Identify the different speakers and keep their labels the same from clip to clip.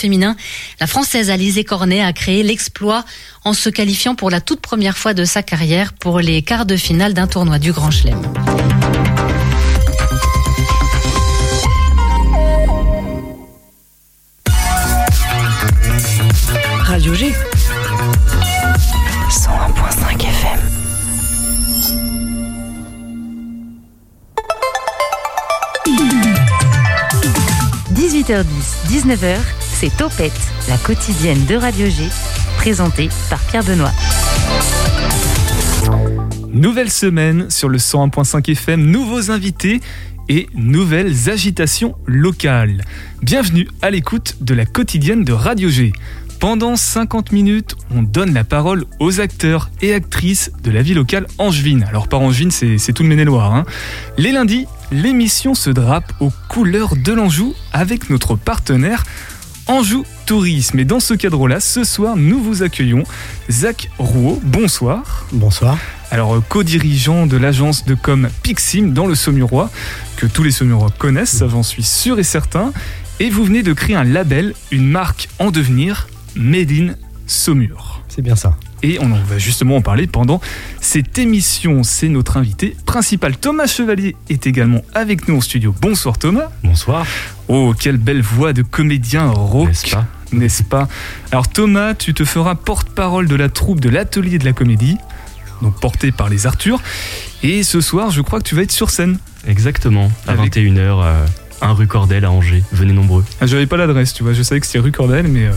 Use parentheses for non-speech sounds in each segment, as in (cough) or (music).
Speaker 1: féminin, la Française Alizé Cornet a créé l'exploit en se qualifiant pour la toute première fois de sa carrière pour les quarts de finale d'un tournoi du Grand Chelem.
Speaker 2: Radio G. 101.5 FM.
Speaker 3: 18h10, 19h, c'est Topette, la quotidienne de Radio G, présentée par Pierre Benoît.
Speaker 4: Nouvelle semaine sur le 101.5 FM, nouveaux invités et nouvelles agitations locales. Bienvenue à l'écoute de la quotidienne de Radio G. Pendant 50 minutes, on donne la parole aux acteurs et actrices de la vie locale angevine. Alors par angevine, c'est tout le Maine-et-Loire. Hein. Les lundis, l'émission se drape aux couleurs de l'Anjou avec notre partenaire Anjou Tourisme. Et dans ce cadre-là, ce soir, nous vous accueillons Zach Rouault. Bonsoir.
Speaker 5: Bonsoir.
Speaker 4: Alors, euh, co-dirigeant de l'agence de com Pixim dans le Saumurois, que tous les Saumurois connaissent, ça j'en suis sûr et certain. Et vous venez de créer un label, une marque en devenir, Made in Saumur.
Speaker 5: C'est bien ça.
Speaker 4: Et on en va justement en parler pendant cette émission. C'est notre invité principal. Thomas Chevalier est également avec nous au studio. Bonsoir Thomas.
Speaker 5: Bonsoir.
Speaker 4: Oh, quelle belle voix de comédien rock.
Speaker 5: N'est-ce pas
Speaker 4: N'est-ce pas? Alors Thomas, tu te feras porte-parole de la troupe de l'atelier de la comédie, donc portée par les Arthur. Et ce soir, je crois que tu vas être sur scène.
Speaker 6: Exactement, à
Speaker 4: Avec-
Speaker 6: 21h, 1 rue Cordel à Angers. Venez nombreux.
Speaker 4: Ah, J'avais pas l'adresse, tu vois. Je savais que c'était rue Cordel, mais euh,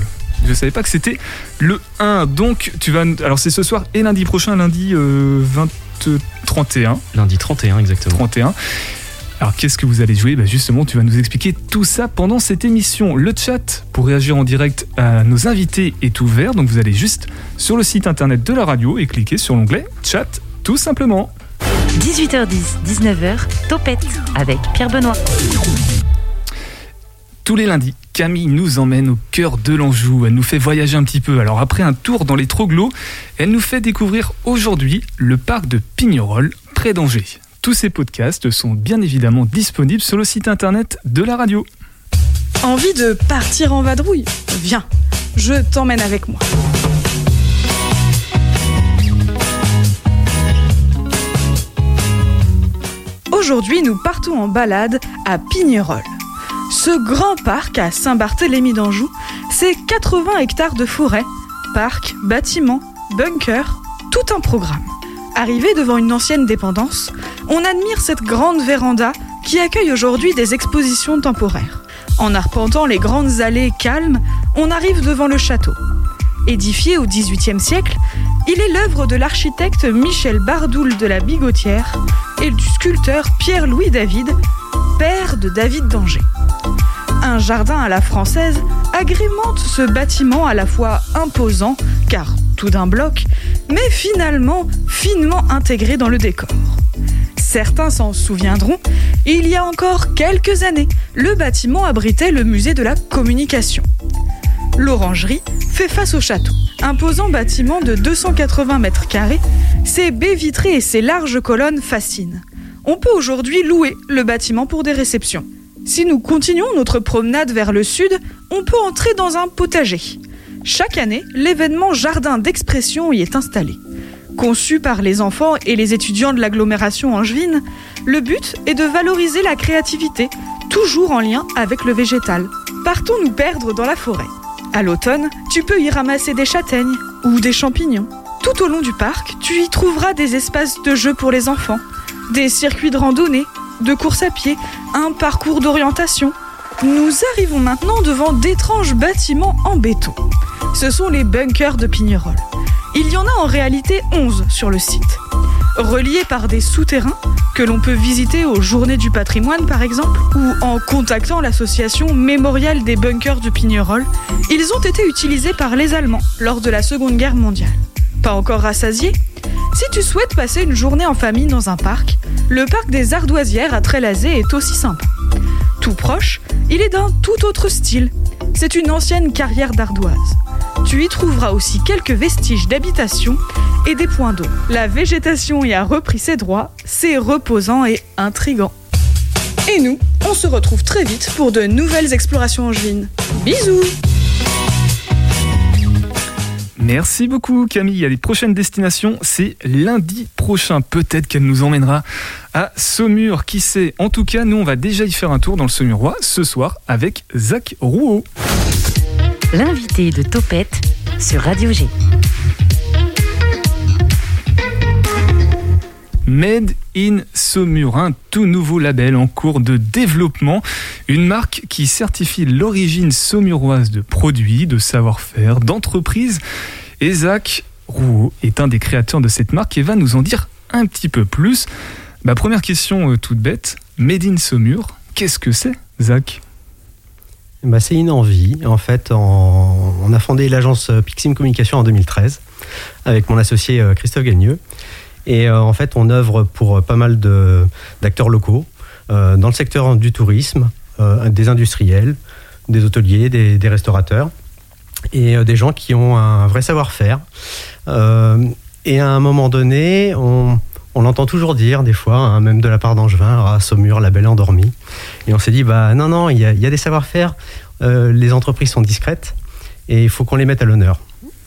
Speaker 4: je savais pas que c'était le 1. Donc, tu vas. Alors, c'est ce soir et lundi prochain, lundi euh, 20, 31.
Speaker 6: Lundi 31 exactement.
Speaker 4: 31. Alors, qu'est-ce que vous allez jouer? Bah, Justement, tu vas nous expliquer tout ça pendant cette émission. Le chat pour réagir en direct à nos invités est ouvert. Donc, vous allez juste sur le site internet de la radio et cliquer sur l'onglet chat, tout simplement.
Speaker 3: 18h10, 19h, Topette avec Pierre Benoît.
Speaker 4: Tous les lundis, Camille nous emmène au cœur de l'Anjou. Elle nous fait voyager un petit peu. Alors après un tour dans les Troglots, elle nous fait découvrir aujourd'hui le parc de Pignerol, près d'Angers. Tous ces podcasts sont bien évidemment disponibles sur le site internet de la radio.
Speaker 7: Envie de partir en vadrouille? Viens, je t'emmène avec moi. Aujourd'hui, nous partons en balade à Pignerol. Ce grand parc à Saint-Barthélemy d'Anjou, c'est 80 hectares de forêt, parcs, bâtiments, bunkers, tout un programme. Arrivé devant une ancienne dépendance, on admire cette grande véranda qui accueille aujourd'hui des expositions temporaires. En arpentant les grandes allées calmes, on arrive devant le château. Édifié au XVIIIe siècle, il est l'œuvre de l'architecte Michel Bardoul de la Bigotière et du sculpteur Pierre-Louis David, père de David d'Angers. Un jardin à la française agrémente ce bâtiment à la fois imposant, car tout d'un bloc, mais finalement finement intégré dans le décor. Certains s'en souviendront, il y a encore quelques années, le bâtiment abritait le musée de la communication. L'orangerie fait face au château. Imposant bâtiment de 280 mètres carrés, ses baies vitrées et ses larges colonnes fascinent. On peut aujourd'hui louer le bâtiment pour des réceptions. Si nous continuons notre promenade vers le sud, on peut entrer dans un potager. Chaque année, l'événement Jardin d'expression y est installé. Conçu par les enfants et les étudiants de l'agglomération angevine, le but est de valoriser la créativité, toujours en lien avec le végétal. Partons nous perdre dans la forêt. À l'automne, tu peux y ramasser des châtaignes ou des champignons. Tout au long du parc, tu y trouveras des espaces de jeux pour les enfants, des circuits de randonnée, de course à pied, un parcours d'orientation. Nous arrivons maintenant devant d'étranges bâtiments en béton. Ce sont les bunkers de Pignerol. Il y en a en réalité 11 sur le site. Reliés par des souterrains que l'on peut visiter aux Journées du patrimoine par exemple, ou en contactant l'association mémoriale des bunkers de Pignerol, ils ont été utilisés par les Allemands lors de la Seconde Guerre mondiale. Pas encore rassasié Si tu souhaites passer une journée en famille dans un parc, le parc des Ardoisières à Trélazé est aussi sympa. Tout proche, il est d'un tout autre style. C'est une ancienne carrière d'ardoise. Tu y trouveras aussi quelques vestiges d'habitation et des points d'eau. La végétation y a repris ses droits, c'est reposant et intrigant. Et nous, on se retrouve très vite pour de nouvelles explorations angevines. Bisous
Speaker 4: Merci beaucoup Camille. Les prochaines destinations, c'est lundi prochain. Peut-être qu'elle nous emmènera à Saumur, qui sait? En tout cas, nous, on va déjà y faire un tour dans le Saumurois ce soir avec Zach Rouault.
Speaker 3: L'invité de Topette sur Radio G.
Speaker 4: Made in Saumur, un tout nouveau label en cours de développement, une marque qui certifie l'origine saumuroise de produits, de savoir-faire, d'entreprises. Et Zach Rouault est un des créateurs de cette marque et va nous en dire un petit peu plus. Ma première question euh, toute bête, Made in Saumur, qu'est-ce que c'est Zach
Speaker 5: bah, C'est une envie. En fait, on a fondé l'agence euh, Pixim Communication en 2013 avec mon associé euh, Christophe Gagneux. Et euh, en fait, on œuvre pour euh, pas mal d'acteurs locaux euh, dans le secteur du tourisme, des industriels, des hôteliers, des, restaurateurs et des gens qui ont un vrai savoir-faire. Et à un moment donné, on, l'entend toujours dire, des fois, hein, même de la part d'Angevin, ah, Saumur, la belle endormie. Et on s'est dit, bah non, non, il y a, des savoir-faire, les entreprises sont discrètes et il faut qu'on les mette à l'honneur.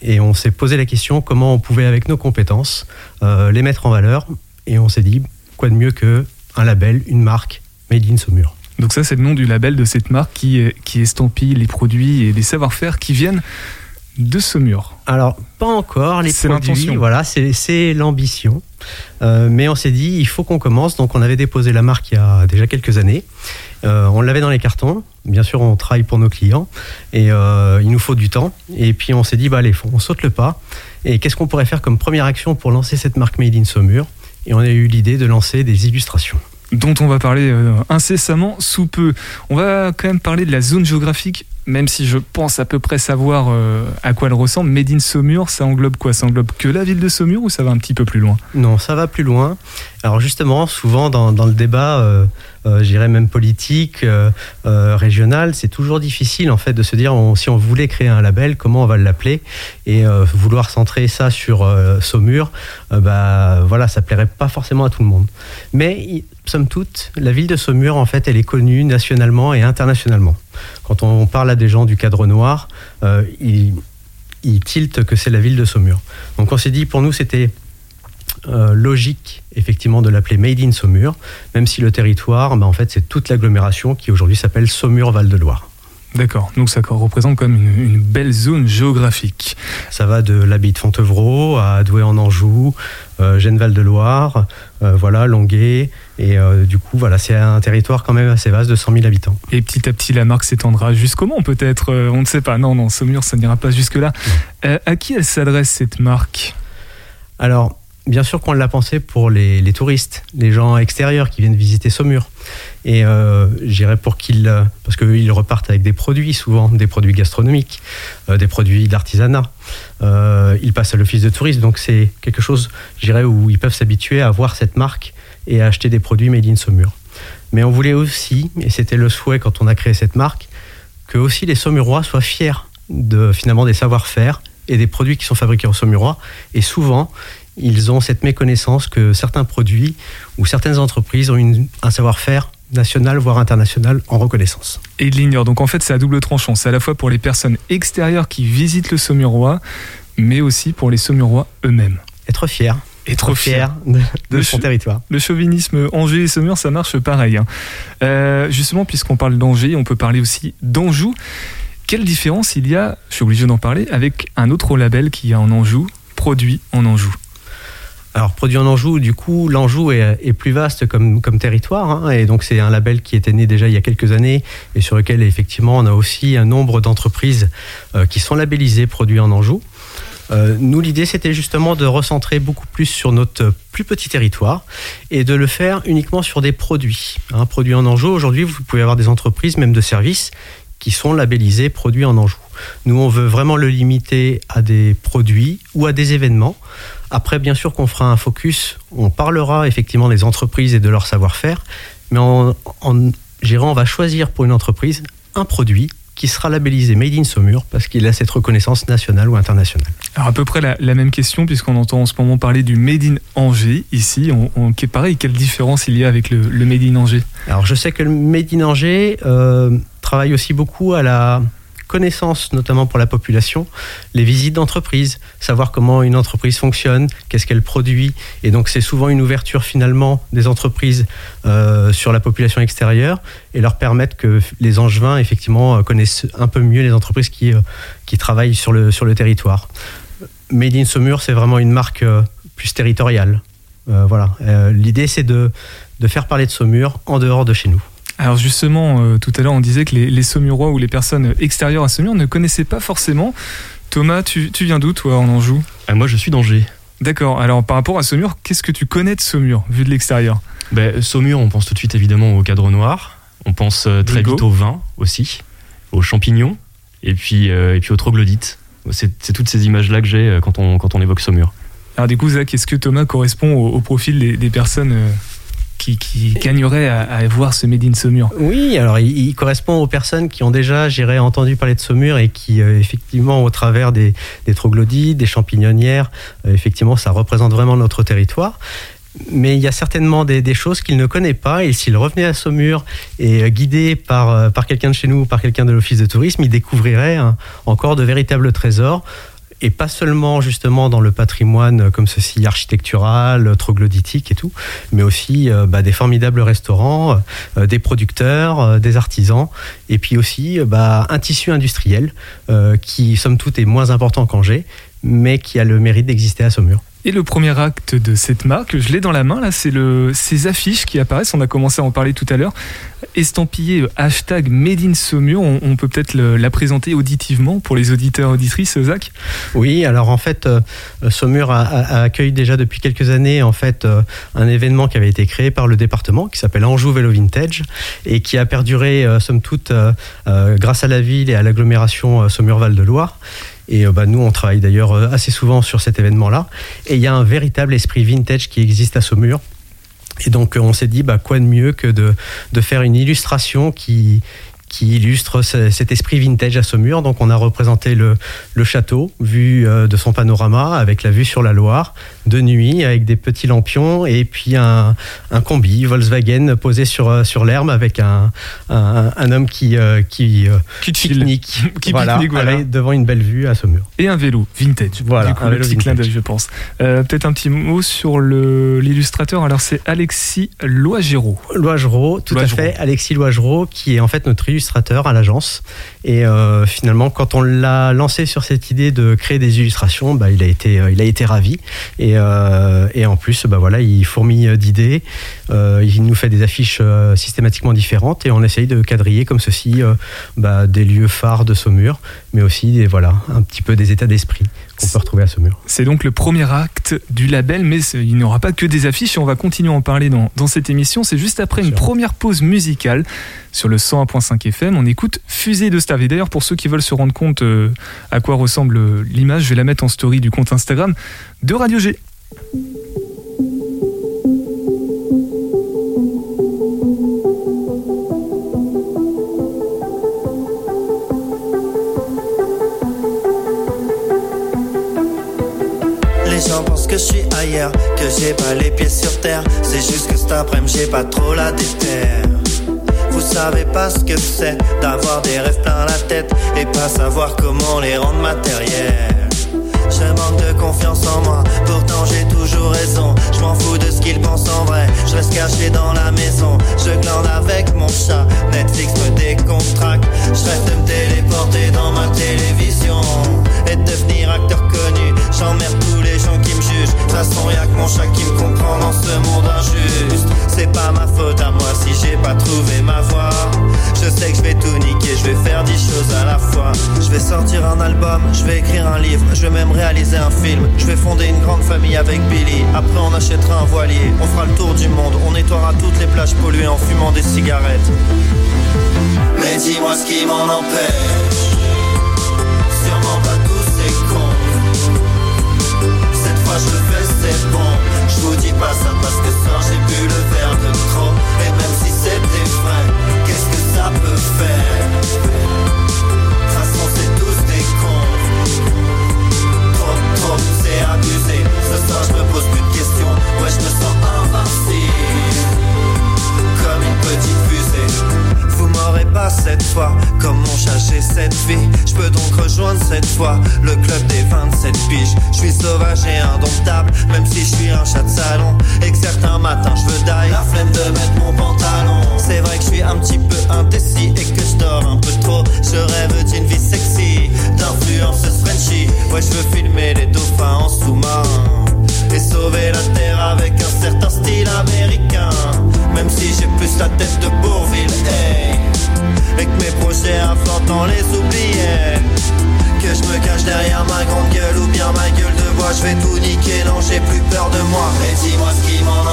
Speaker 5: Et on s'est posé la question comment on pouvait, avec nos compétences, euh, les mettre en valeur. Et on s'est dit, quoi de mieux que un label, une marque, Made in Saumur.
Speaker 4: Donc ça, c'est le nom du label de cette marque qui, qui estampille les produits et les savoir-faire qui viennent de Saumur.
Speaker 5: Alors, pas encore les
Speaker 4: C'est
Speaker 5: produits.
Speaker 4: l'intention.
Speaker 5: Voilà, c'est l'ambition. Euh, mais on s'est dit, il faut qu'on commence. Donc, on avait déposé la marque il y a déjà quelques années. Euh, on l'avait dans les cartons. Bien sûr, on travaille pour nos clients et euh, il nous faut du temps. Et puis, on s'est dit, bah allez, on saute le pas. Et qu'est-ce qu'on pourrait faire comme première action pour lancer cette marque Made in Saumur? Et on a eu l'idée de lancer des illustrations.
Speaker 4: dont on va parler incessamment sous peu. On va quand même parler de la zone géographique, même si je pense à peu près savoir euh, à quoi elle ressemble. Made in Saumur, ça englobe quoi? Ça englobe que la ville de Saumur ou ça va un petit peu plus loin?
Speaker 5: Non, ça va plus loin. Alors justement, souvent dans, le débat, euh, euh, je dirais même politique, euh, euh, régional, c'est toujours difficile en fait de se dire si on voulait créer un label, comment on va l'appeler? Et vouloir centrer ça sur Saumur, bah voilà, ça plairait pas forcément à tout le monde. Mais somme toute, la ville de Saumur en fait, elle est connue nationalement et internationalement. Quand on parle à des gens du cadre noir, euh, ils, ils tiltent que c'est la ville de Saumur. Donc on s'est dit pour nous c'était euh, logique effectivement de l'appeler Made in Saumur, même si le territoire, bah, en fait, c'est toute l'agglomération qui aujourd'hui s'appelle Saumur-Val-de-Loire.
Speaker 4: D'accord, donc ça représente quand même une, une belle zone géographique.
Speaker 5: Ça va de l'abbaye de Fontevraud à Douai en Anjou, euh, Gênes-Val-de-Loire, euh, voilà, Longuet, et euh, du coup, voilà, c'est un territoire quand même assez vaste de 100 000 habitants.
Speaker 4: Et petit à petit, la marque s'étendra jusqu'au Mans peut-être euh, On ne sait pas. Non, non, Saumur, ça n'ira pas jusque-là. Euh, à qui elle s'adresse cette marque?
Speaker 5: Alors, bien sûr qu'on l'a pensé pour les, touristes, les gens extérieurs qui viennent visiter Saumur. Et euh, j'irais pour qu'ils, parce qu'eux, ils repartent avec des produits, souvent des produits gastronomiques, euh, des produits d'artisanat. Euh, ils passent à l'office de tourisme, donc c'est quelque chose, j'irais, où ils peuvent s'habituer à voir cette marque et à acheter des produits made in Saumur. Mais on voulait aussi, et c'était le souhait quand on a créé cette marque, que aussi les Saumurois soient fiers de finalement des savoir-faire et des produits qui sont fabriqués en Saumurois. Et souvent, ils ont cette méconnaissance que certains produits ou certaines entreprises ont une- un savoir-faire national, voire international, en reconnaissance.
Speaker 4: Et de l'ignore. Donc en fait, c'est à double tranchant. C'est à la fois pour les personnes extérieures qui visitent le Saumurois, mais aussi pour les Saumurois eux-mêmes.
Speaker 5: Être fier,
Speaker 4: Être fier.
Speaker 5: de, de
Speaker 4: De
Speaker 5: son territoire.
Speaker 4: Le chauvinisme Angers et Saumur, ça marche pareil. hein. Euh, justement, puisqu'on parle d'Angers, on peut parler aussi d'Anjou. Quelle différence il y a, je suis obligé d'en parler, avec un autre label qui a en Anjou, produit en Anjou?
Speaker 5: Alors, produit en Anjou, du coup, l'Anjou est, plus vaste comme, territoire. hein, et donc, c'est un label qui était né déjà il y a quelques années et sur lequel, effectivement, on a aussi un nombre d'entreprises euh, qui sont labellisées produits en Anjou. Euh, nous, l'idée, c'était justement de recentrer beaucoup plus sur notre plus petit territoire et de le faire uniquement sur des produits. Un produit en Anjou, aujourd'hui, vous pouvez avoir des entreprises, même de services, qui sont labellisés produits en Anjou. Nous, on veut vraiment le limiter à des produits ou à des événements. Après, bien sûr qu'on fera un focus, on parlera effectivement des entreprises et de leur savoir-faire, mais en, en gérant, on va choisir pour une entreprise un produit qui sera labellisé Made in Saumur parce qu'il a cette reconnaissance nationale ou internationale.
Speaker 4: Alors à peu près la, la même question, puisqu'on entend en ce moment parler du Made in Angers ici. On, on- qui est pareil, quelle différence il y a avec le, le Made in Angers?
Speaker 5: Alors je sais que le Made in Angers euh, travaille aussi beaucoup à la connaissance, notamment pour la population, les visites d'entreprise, savoir comment une entreprise fonctionne, qu'est-ce qu'elle produit. Et donc c'est souvent une ouverture finalement des entreprises euh, sur la population extérieure et leur permettre que les Angevins effectivement connaissent un peu mieux les entreprises qui, euh, qui travaillent sur le, sur le territoire. Made in Saumur, c'est vraiment une marque euh, plus territoriale. Euh, voilà. Euh, L'idée, c'est de, de faire parler de Saumur en dehors de chez nous.
Speaker 4: Alors justement, euh, tout à l'heure, on disait que les, les Saumurois ou les personnes extérieures à Saumur ne connaissaient pas forcément. Thomas, tu, tu viens d'où, toi, en Anjou
Speaker 6: Ah, moi, je suis d'Angers.
Speaker 4: D'accord. Alors, par rapport à Saumur, qu'est-ce que tu connais de Saumur, vu de l'extérieur?
Speaker 6: Ben, Saumur, on pense tout de suite évidemment au cadre noir. On pense euh, très vite au vin aussi, aux champignons et puis, euh, et puis aux troglodytes. C'est c'est toutes ces images-là que j'ai euh, quand on, quand on évoque Saumur.
Speaker 4: Alors, du coup, Zach, est-ce que Thomas correspond au, au profil des, des personnes euh, qui, gagneraient à, voir ce Made in Saumur
Speaker 5: Oui, alors il, correspond aux personnes qui ont déjà, j'irais, entendu parler de Saumur et qui, euh, effectivement, au travers des, des troglodytes, des champignonnières, euh, effectivement, ça représente vraiment notre territoire. Mais il y a certainement des, choses qu'il ne connaît pas et s'il revenait à Saumur et euh, guidé par, par quelqu'un de chez nous ou par quelqu'un de l'office de tourisme, il découvrirait encore de véritables trésors et pas seulement justement dans le patrimoine euh, comme ceci architectural, euh, troglodytique et tout, mais aussi euh, bah, des formidables restaurants, des producteurs, des artisans, et puis aussi bah, un tissu industriel qui, somme toute, est moins important qu'Angers, mais qui a le mérite d'exister à Saumur.
Speaker 4: Et le premier acte de cette marque, je l'ai dans la main, là, c'est ces affiches qui apparaissent, on a commencé à en parler tout à l'heure, estampillées euh, hashtag Made in Saumur, on, peut peut-être la présenter auditivement pour les auditeurs auditrices, Zach
Speaker 5: Oui, alors en fait, euh, Saumur a, a- a accueilli déjà depuis quelques années en fait euh, un événement qui avait été créé par le département qui s'appelle Anjou Vélo Vintage et qui a perduré somme toute grâce à la ville et à l'agglomération Saumur-Val de Loire. Et bah, nous, on travaille d'ailleurs assez souvent sur cet événement-là. Et il y a un véritable esprit vintage qui existe à Saumur. Et donc, on s'est dit, bah, quoi de mieux que de, de faire une illustration qui, qui illustre ce- cet esprit vintage à Saumur. Donc, on a représenté le, le château, vu euh, de son panorama, avec la vue sur la Loire, de nuit, avec des petits lampions, et puis un, un combi Volkswagen posé sur, euh, sur l'herbe avec un, un, un homme qui, euh, qui euh,
Speaker 4: Qui
Speaker 5: pique-nique (laughs)
Speaker 4: Qui pique-nique, voilà.
Speaker 5: avec- devant une belle vue à Saumur.
Speaker 4: Et un vélo vintage.
Speaker 5: Voilà,
Speaker 4: du coup,
Speaker 5: un
Speaker 4: le
Speaker 5: vélo
Speaker 4: petit clin d'œil, je pense. Euh, peut-être un petit mot sur le- l'illustrateur. Alors, c'est Alexis Loigero.
Speaker 5: Loigereau, tout
Speaker 4: Loigereau.
Speaker 5: à fait, Alexis Loigereau, qui est en fait notre illustrateur à l'agence. Et euh, finalement, quand on l'a lancé sur cette idée de créer des illustrations, bah, il, a été, euh, il a été ravi. Et, euh, et en plus, bah, voilà, il fourmille d'idées. Il nous fait des affiches systématiquement différentes et on essaye de quadriller comme ceci bah, des lieux phares de Saumur, mais aussi des, voilà, un petit peu des états d'esprit qu'on peut retrouver à Saumur.
Speaker 4: C'est donc le premier acte du label, mais il n'y aura pas que des affiches et on va continuer à en parler dans, dans cette émission. C'est juste après une
Speaker 5: Sûr.
Speaker 4: première pause musicale sur le 101.5 FM. On écoute Fusée de Stav. Et d'ailleurs, pour ceux qui veulent se rendre compte euh, à quoi ressemble euh, l'image, je vais la mettre en story du compte Instagram de Radio G.
Speaker 8: pas les pieds sur terre. C'est juste que cet après-midi j'ai pas trop la déterre. Vous savez pas ce que c'est d'avoir des rêves plein la tête et pas savoir comment les rendre matériels. Je manque de confiance en moi, pourtant j'ai toujours raison. Je m'en fous de ce qu'ils pensent en vrai, je reste caché dans la maison. Je glande avec mon chat, Netflix me décontracte. Je rêve de me téléporter dans ma télévision et de devenir acteur connu. J'emmerde tous les gens qui me jugent. De toute façon, y'a que mon chat qui me comprend dans ce monde injuste. C'est pas ma faute à moi si j'ai pas trouvé ma voie. Je sais que je vais tout niquer, je vais faire dix choses à la fois. Je vais sortir un album, je vais écrire un livre, je vais même réaliser un film. Je vais fonder une grande famille avec Billy. Après, on achètera un voilier. On fera le tour du monde, on nettoiera toutes les plages polluées en fumant des cigarettes. Mais dis-moi ce qui m'en empêche. Sûrement pas tous ces cons. Cette fois je le fais, c'est bon. Je vous dis pas ça parce que ça j'ai bu le verre de trop. Et même si c'était vrai, qu'est-ce que ça peut faire? Abusé. Ce soir, je me pose plus de questions. Ouais, je me sens invincible. Comme une petite fusée. Vous m'aurez pas cette fois, comme mon chat j'ai cette cette fois le club des 27 piges. Je suis sauvage et indomptable, même si je suis un chat de salon. Et que certains matins je veux die, la flemme de mettre mon pantalon. C'est vrai que je suis un petit peu indécis et que je dors un peu trop. Je rêve d'une vie sexy, d'influenceuse Frenchy. Ouais, je veux filmer les dauphins en sous-marin. Et sauver la terre avec un certain style américain. Même si j'ai plus la tête de Bourville, hey. Et que mes projets à fort dans les oubliés Que je me cache derrière ma grande gueule ou bien ma gueule de bois Je vais tout niquer, non j'ai plus peur de moi. Et dis-moi ce qui m'en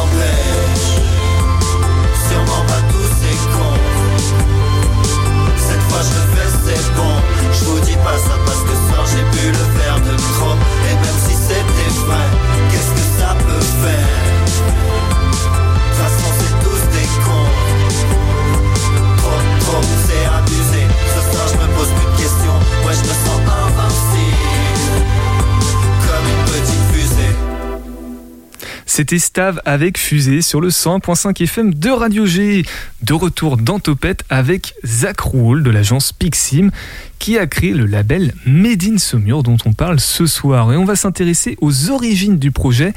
Speaker 8: C'était
Speaker 4: Stave avec Fusée sur le 100.5 FM de Radio G. De retour dans Topette avec Zach Rouault de l'agence Pixim qui a créé le label Made in Saumur dont on parle ce soir. Et on va s'intéresser aux origines du projet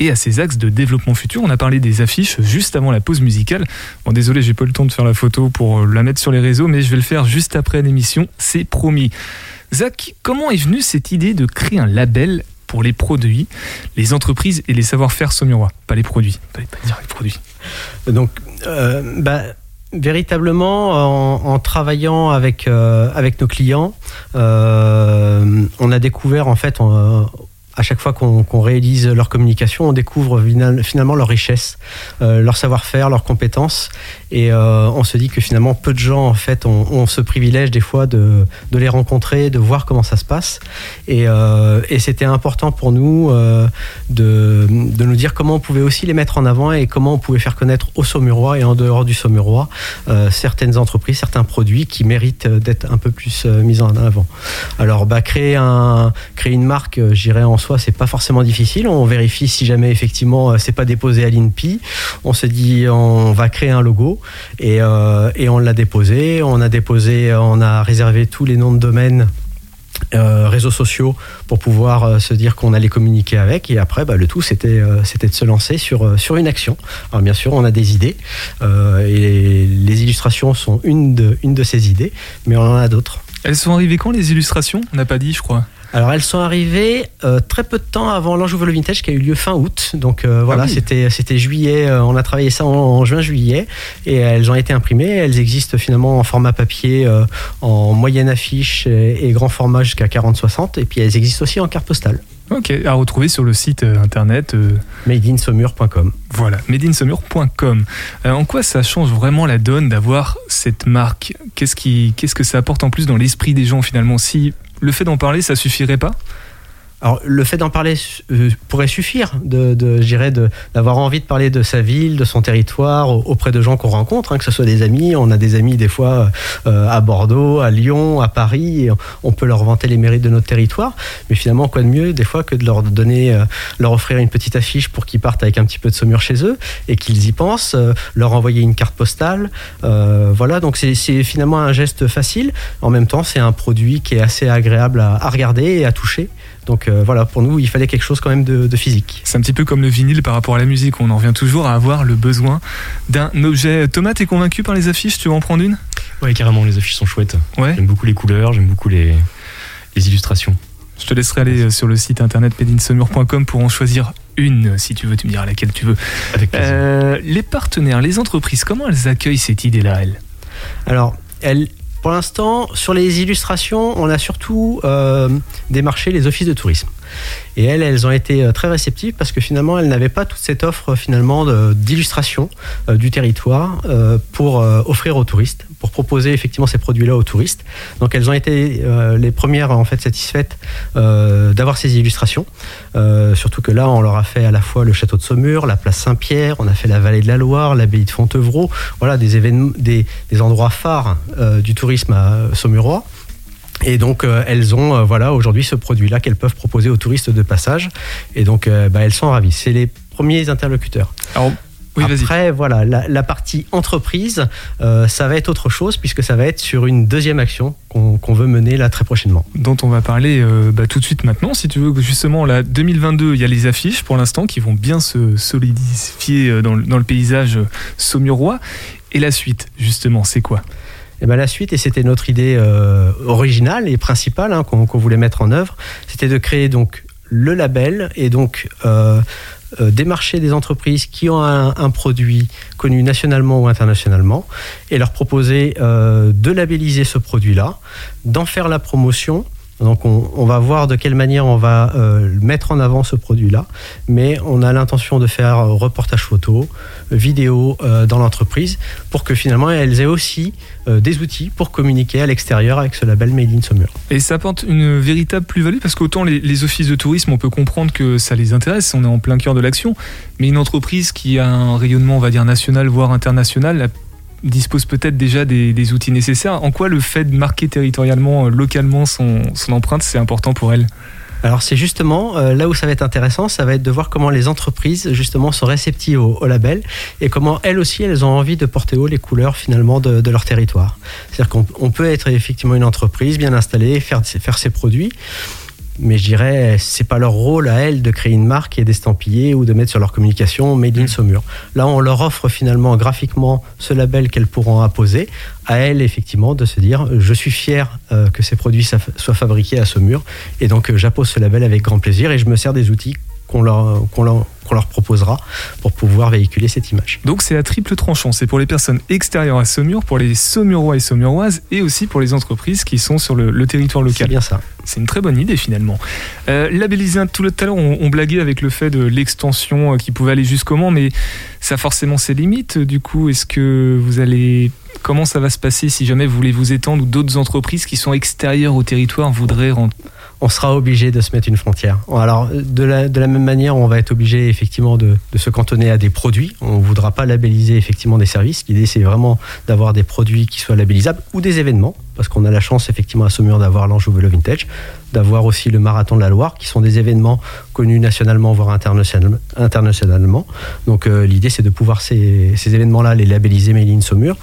Speaker 4: et à ses axes de développement futur. On a parlé des affiches juste avant la pause musicale. Bon, désolé, j'ai pas eu le temps de faire la photo pour la mettre sur les réseaux, mais je vais le faire juste après l'émission, c'est promis. Zach, comment est venue cette idée de créer un label pour les produits, les entreprises et les savoir-faire saumurois Pas les produits.
Speaker 5: Donc, euh, bah, véritablement, en, travaillant avec, euh, avec nos clients, euh, on a découvert en fait. À chaque fois qu'on réalise leur communication, on découvre final- finalement leur richesse, euh, leur savoir-faire, leurs compétences, et euh, on se dit que finalement peu de gens en fait ont, ce privilège des fois de, les rencontrer, de voir comment ça se passe, et, euh, c'était important pour nous de, nous dire comment on pouvait aussi les mettre en avant et comment on pouvait faire connaître au Saumurois et en dehors du Saumurois certaines entreprises, certains produits qui méritent d'être un peu plus mis en avant. Alors, bah, créer, créer une marque, j'irais en soi, c'est pas forcément difficile. On vérifie si jamais effectivement euh, c'est pas déposé à l'INPI. On se dit, on va créer un logo et, euh, et on l'a déposé. On a déposé, on a réservé tous les noms de domaine. euh, réseaux sociaux pour pouvoir euh, se dire qu'on allait communiquer avec et après bah, le tout c'était euh, c'était de se lancer sur euh, sur une action alors bien sûr on a des idées euh, et les illustrations sont une de une de ces idées mais on en a d'autres
Speaker 4: Elles sont arrivées quand les illustrations? On n'a pas dit, je crois.
Speaker 5: Alors elles sont arrivées euh, très peu de temps avant l'Anjou Volo Vintage qui a eu lieu fin août. Donc euh, voilà,
Speaker 4: oui.
Speaker 5: c'était c'était juillet. euh, on a travaillé ça en, en juin juillet et elles ont été imprimées. Elles existent finalement en format papier, en moyenne affiche et, et grand format jusqu'à 40-60. Et puis elles existent aussi en carte postale.
Speaker 4: Ok, à retrouver sur le site internet.
Speaker 5: Madeinsaumur.com.
Speaker 4: Voilà, madeinsaumur.com. En quoi ça change vraiment la donne d'avoir cette marque? Qu'est-ce qui, qu'est-ce que ça apporte en plus dans l'esprit des gens finalement? Si le fait d'en parler, ça suffirait pas?
Speaker 5: Alors, le fait d'en parler euh, pourrait suffire, de, de, d'avoir envie de parler de sa ville, de son territoire, au- auprès de gens qu'on rencontre, hein, que ce soit des amis. On a des amis, des fois, euh, à Bordeaux, à Lyon, à Paris. on peut leur vanter les mérites de notre territoire. Mais finalement, quoi de mieux, des fois, que de leur donner, euh, leur offrir une petite affiche pour qu'ils partent avec un petit peu de saumure chez eux et qu'ils y pensent, euh, leur envoyer une carte postale. Euh, voilà, donc c'est c'est finalement un geste facile. En même temps, c'est un produit qui est assez agréable à regarder et à toucher. Donc euh, voilà, pour nous, il fallait quelque chose quand même de, de physique.
Speaker 4: C'est un petit peu comme le vinyle par rapport à la musique. On en revient toujours à avoir le besoin d'un objet. Thomas, t'es convaincu par les affiches? Tu veux en prendre une?
Speaker 6: Ouais, carrément, les affiches sont chouettes.
Speaker 4: Ouais.
Speaker 6: J'aime beaucoup les couleurs, j'aime beaucoup les, les illustrations.
Speaker 4: Je te laisserai aller euh, sur le site internet madeinsaumur.com pour en choisir une, si tu veux. Tu me diras laquelle tu veux.
Speaker 6: Avec plaisir.
Speaker 4: Euh, les partenaires, les entreprises, comment elles accueillent cette idée-là, elles?
Speaker 5: Alors, elle, pour l'instant, sur les illustrations, on a surtout euh, démarché les offices de tourisme. Et elles, elles ont été euh, très réceptives parce que finalement, elles n'avaient pas toute cette offre finalement de- d'illustration euh, du territoire euh, pour euh, offrir aux touristes, pour proposer effectivement ces produits-là aux touristes. Donc, elles ont été euh, les premières en fait satisfaites euh, d'avoir ces illustrations. Euh, surtout que là, on leur a fait à la fois le château de Saumur, la place Saint-Pierre, on a fait la vallée de la Loire, l'abbaye de Fontevraud, voilà des événements, des, endroits phares du tourisme à Saumurois. Et donc elles ont voilà aujourd'hui ce produit-là qu'elles peuvent proposer aux touristes de passage. Et donc bah, elles sont ravies. C'est les premiers interlocuteurs.
Speaker 4: Oui.
Speaker 5: Après, voilà, la, la partie entreprise, euh, ça va être autre chose puisque ça va être sur une deuxième action qu'on veut mener là très prochainement.
Speaker 4: dont on va parler euh, bah, tout de suite maintenant. Si tu veux, justement, là, 2022, il y a les affiches pour l'instant qui vont bien se solidifier euh, dans, le- dans le paysage saumurois. Et la suite, justement, c'est quoi?
Speaker 5: Et ben la suite, et c'était notre idée euh, originale et principale hein, qu'on voulait mettre en œuvre, c'était de créer donc le label et donc euh, euh, démarcher des entreprises qui ont un, produit connu nationalement ou internationalement et leur proposer euh, de labelliser ce produit-là, d'en faire la promotion. Donc on, va voir de quelle manière on va euh, mettre en avant ce produit-là, mais on a l'intention de faire euh, reportage photo, vidéo euh, dans l'entreprise pour que finalement elles aient aussi des outils pour communiquer à l'extérieur avec ce label Made in Saumur.
Speaker 4: Et ça apporte une véritable plus-value parce qu'autant les, les offices de tourisme, on peut comprendre que ça les intéresse, on est en plein cœur de l'action, mais une entreprise qui a un rayonnement, on va dire, national, voire international, dispose peut-être déjà des, outils nécessaires. En quoi le fait de marquer territorialement, euh, localement son, empreinte, c'est important pour elle?
Speaker 5: Alors c'est justement euh, là où ça va être intéressant, ça va être de voir comment les entreprises justement sont réceptives au, label et comment elles aussi elles ont envie de porter haut les couleurs finalement de, de leur territoire. C'est-à-dire qu'on on peut être effectivement une entreprise bien installée, faire, faire ses produits, mais je dirais c'est pas leur rôle à elles de créer une marque et d'estampiller ou de mettre sur leur communication Made in Saumur. Là on leur offre finalement graphiquement ce label qu'elles pourront apposer. À elles effectivement de se dire je suis fier euh, que ces produits soient fabriqués à Saumur. Et donc euh, j'appose ce label avec grand plaisir et je me sers des outils qu'on leur, qu'on leur, proposera pour pouvoir véhiculer cette image.
Speaker 4: Donc c'est à triple tranchant, c'est pour les personnes extérieures à Saumur, pour les Saumurois et Saumuroises, et aussi pour les entreprises qui sont sur le, le territoire
Speaker 5: C'est
Speaker 4: local.
Speaker 5: bien ça.
Speaker 4: C'est une très bonne idée finalement. Euh, labelliser, tout l'heure on, on blaguait avec le fait de l'extension euh, qui pouvait aller jusqu'au Mans, mais ça a forcément ses limites. Du coup, est-ce que vous allez... Comment ça va se passer si jamais vous voulez vous étendre ou d'autres entreprises qui sont extérieures au territoire voudraient rentrer
Speaker 5: on sera obligé de se mettre une frontière. Alors, de la, de la même manière, on va être obligé effectivement de, de se cantonner à des produits. On ne voudra pas labelliser effectivement des services. L'idée, c'est vraiment d'avoir des produits qui soient labellisables ou des événements, parce qu'on a la chance effectivement à Saumur d'avoir l'Anjou Vélo Vintage, d'avoir aussi le Marathon de la Loire, qui sont des événements connus nationalement, voire international- internationalement. Donc, euh, l'idée, c'est de pouvoir ces, ces événements-là les labelliser Made in Saumur,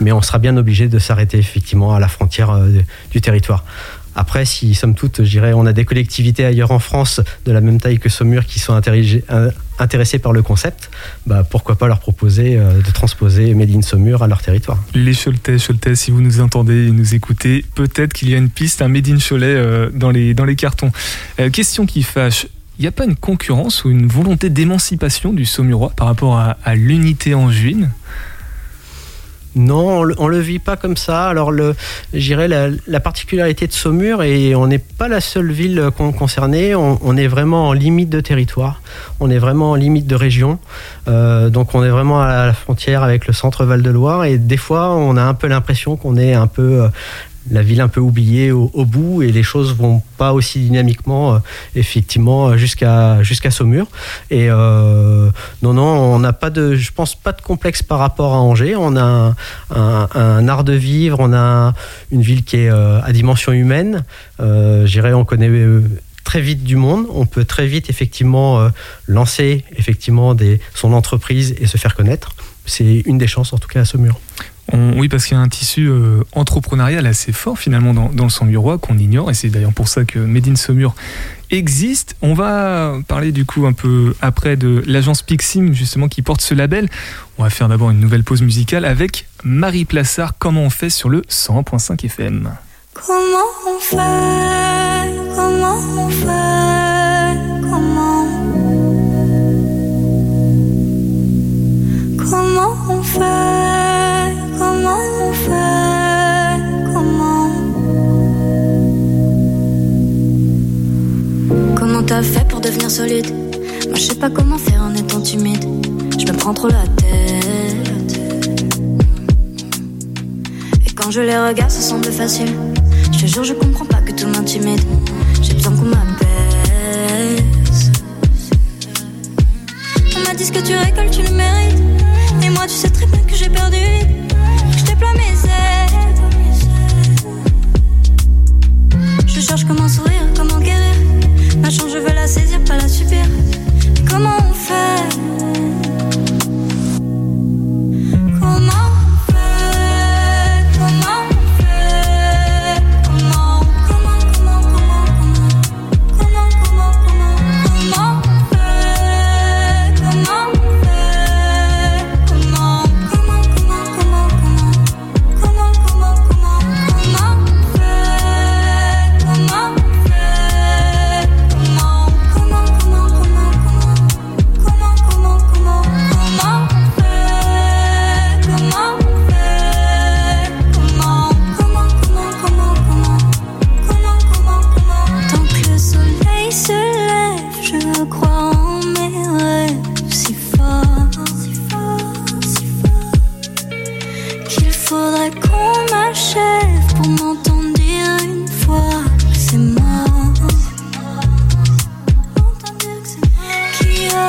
Speaker 5: mais on sera bien obligé de s'arrêter effectivement à la frontière euh, du territoire. Après, si, somme toute, je dirais, on a des collectivités ailleurs en France de la même taille que Saumur qui sont intéressées, euh, intéressées par le concept, bah, pourquoi pas leur proposer euh, de transposer Made in Saumur à leur territoire.
Speaker 4: Les Choletais, Choletais, si vous nous entendez et nous écoutez, peut-être qu'il y a une piste, un Made in Cholet euh, dans, les, cartons. Question qui fâche, il n'y a pas une concurrence ou une volonté d'émancipation du Saumurois par rapport à l'unité en juin?
Speaker 5: Non, on on le vit pas comme ça. Alors, dirais la, la particularité de Saumur, et on n'est pas la seule ville euh, con- concernée, on, est vraiment en limite de territoire, on est vraiment en limite de région. Euh, donc, on est vraiment à la frontière avec le centre Val-de-Loire, et des fois, on a un peu l'impression qu'on est un peu. La ville un peu oubliée au, bout et les choses vont pas aussi dynamiquement euh, effectivement jusqu'à jusqu'à Saumur. Et euh, non non on n'a pas de je pense pas de complexe par rapport à Angers. On a un, art de vivre on a une ville qui est euh, à dimension humaine. Dirais on connaît très vite du monde. On peut très vite effectivement lancer effectivement son entreprise et se faire connaître. C'est une des chances en tout cas à Saumur
Speaker 4: Oui, parce qu'il y a un tissu euh, entrepreneurial assez fort finalement dans, dans le Saumurois qu'on ignore, et c'est d'ailleurs pour ça que Made in Saumur existe. On va parler du coup un peu après de l'agence Pixim justement qui porte ce label. On va faire d'abord une nouvelle pause musicale avec Marie Plassard, comment on fait sur le 101.5 FM.
Speaker 9: Comment on fait Comment on fait Comment Comment on fait? Devenir solide Moi je sais pas comment faire en étant timide Je me prends trop la tête Et quand je les regarde ça semble facile je te jure, je comprends pas que tout m'intimide. J'ai besoin qu'on m'apaise. On m'a dit ce que tu récoltes, tu le mérites. Et moi, tu sais très bien que j'ai perdu. Je déploie mes ailes. Je cherche comment sourire, saisir, pas la subir. Comment on fait?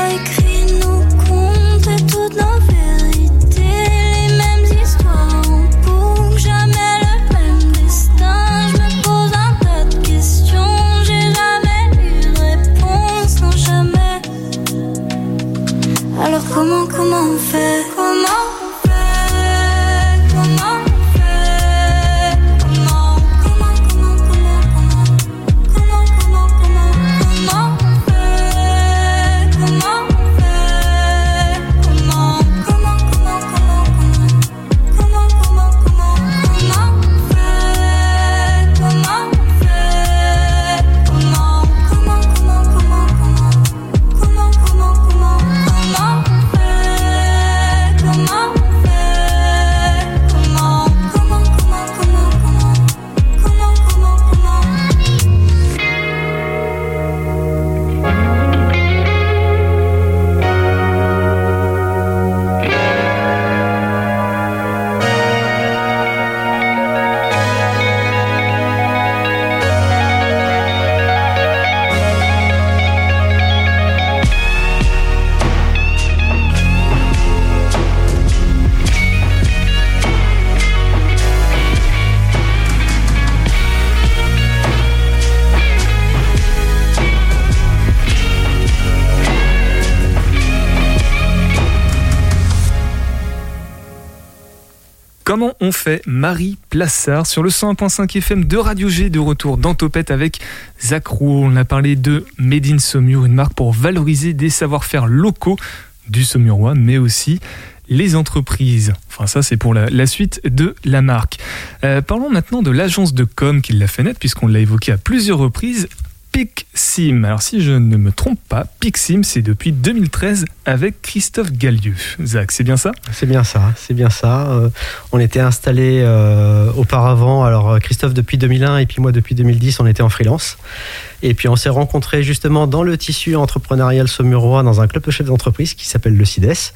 Speaker 4: écrit. Fait Marie Plassard sur le 101.5 FM de Radio G de retour dans Topette avec Zach Roux. On a parlé de Made in Saumur, une marque pour valoriser des savoir-faire locaux du Saumurois, mais aussi les entreprises. Enfin, ça, c'est pour la, la suite de la marque. Euh, parlons maintenant de l'agence de com qui l'a fait naître, puisqu'on l'a évoqué à plusieurs reprises. Pixim. Alors si je ne me trompe pas, Pixim, c'est depuis 2013 avec Christophe Gallieu. Zach, c'est bien ça?
Speaker 5: C'est bien ça, c'est bien ça. Euh, on était installés euh, auparavant, alors euh, Christophe depuis 2001 et puis moi depuis 2010, on était en freelance. Et puis on s'est rencontrés justement dans le tissu entrepreneurial saumurois dans un club de chefs d'entreprise qui s'appelle le CIDES.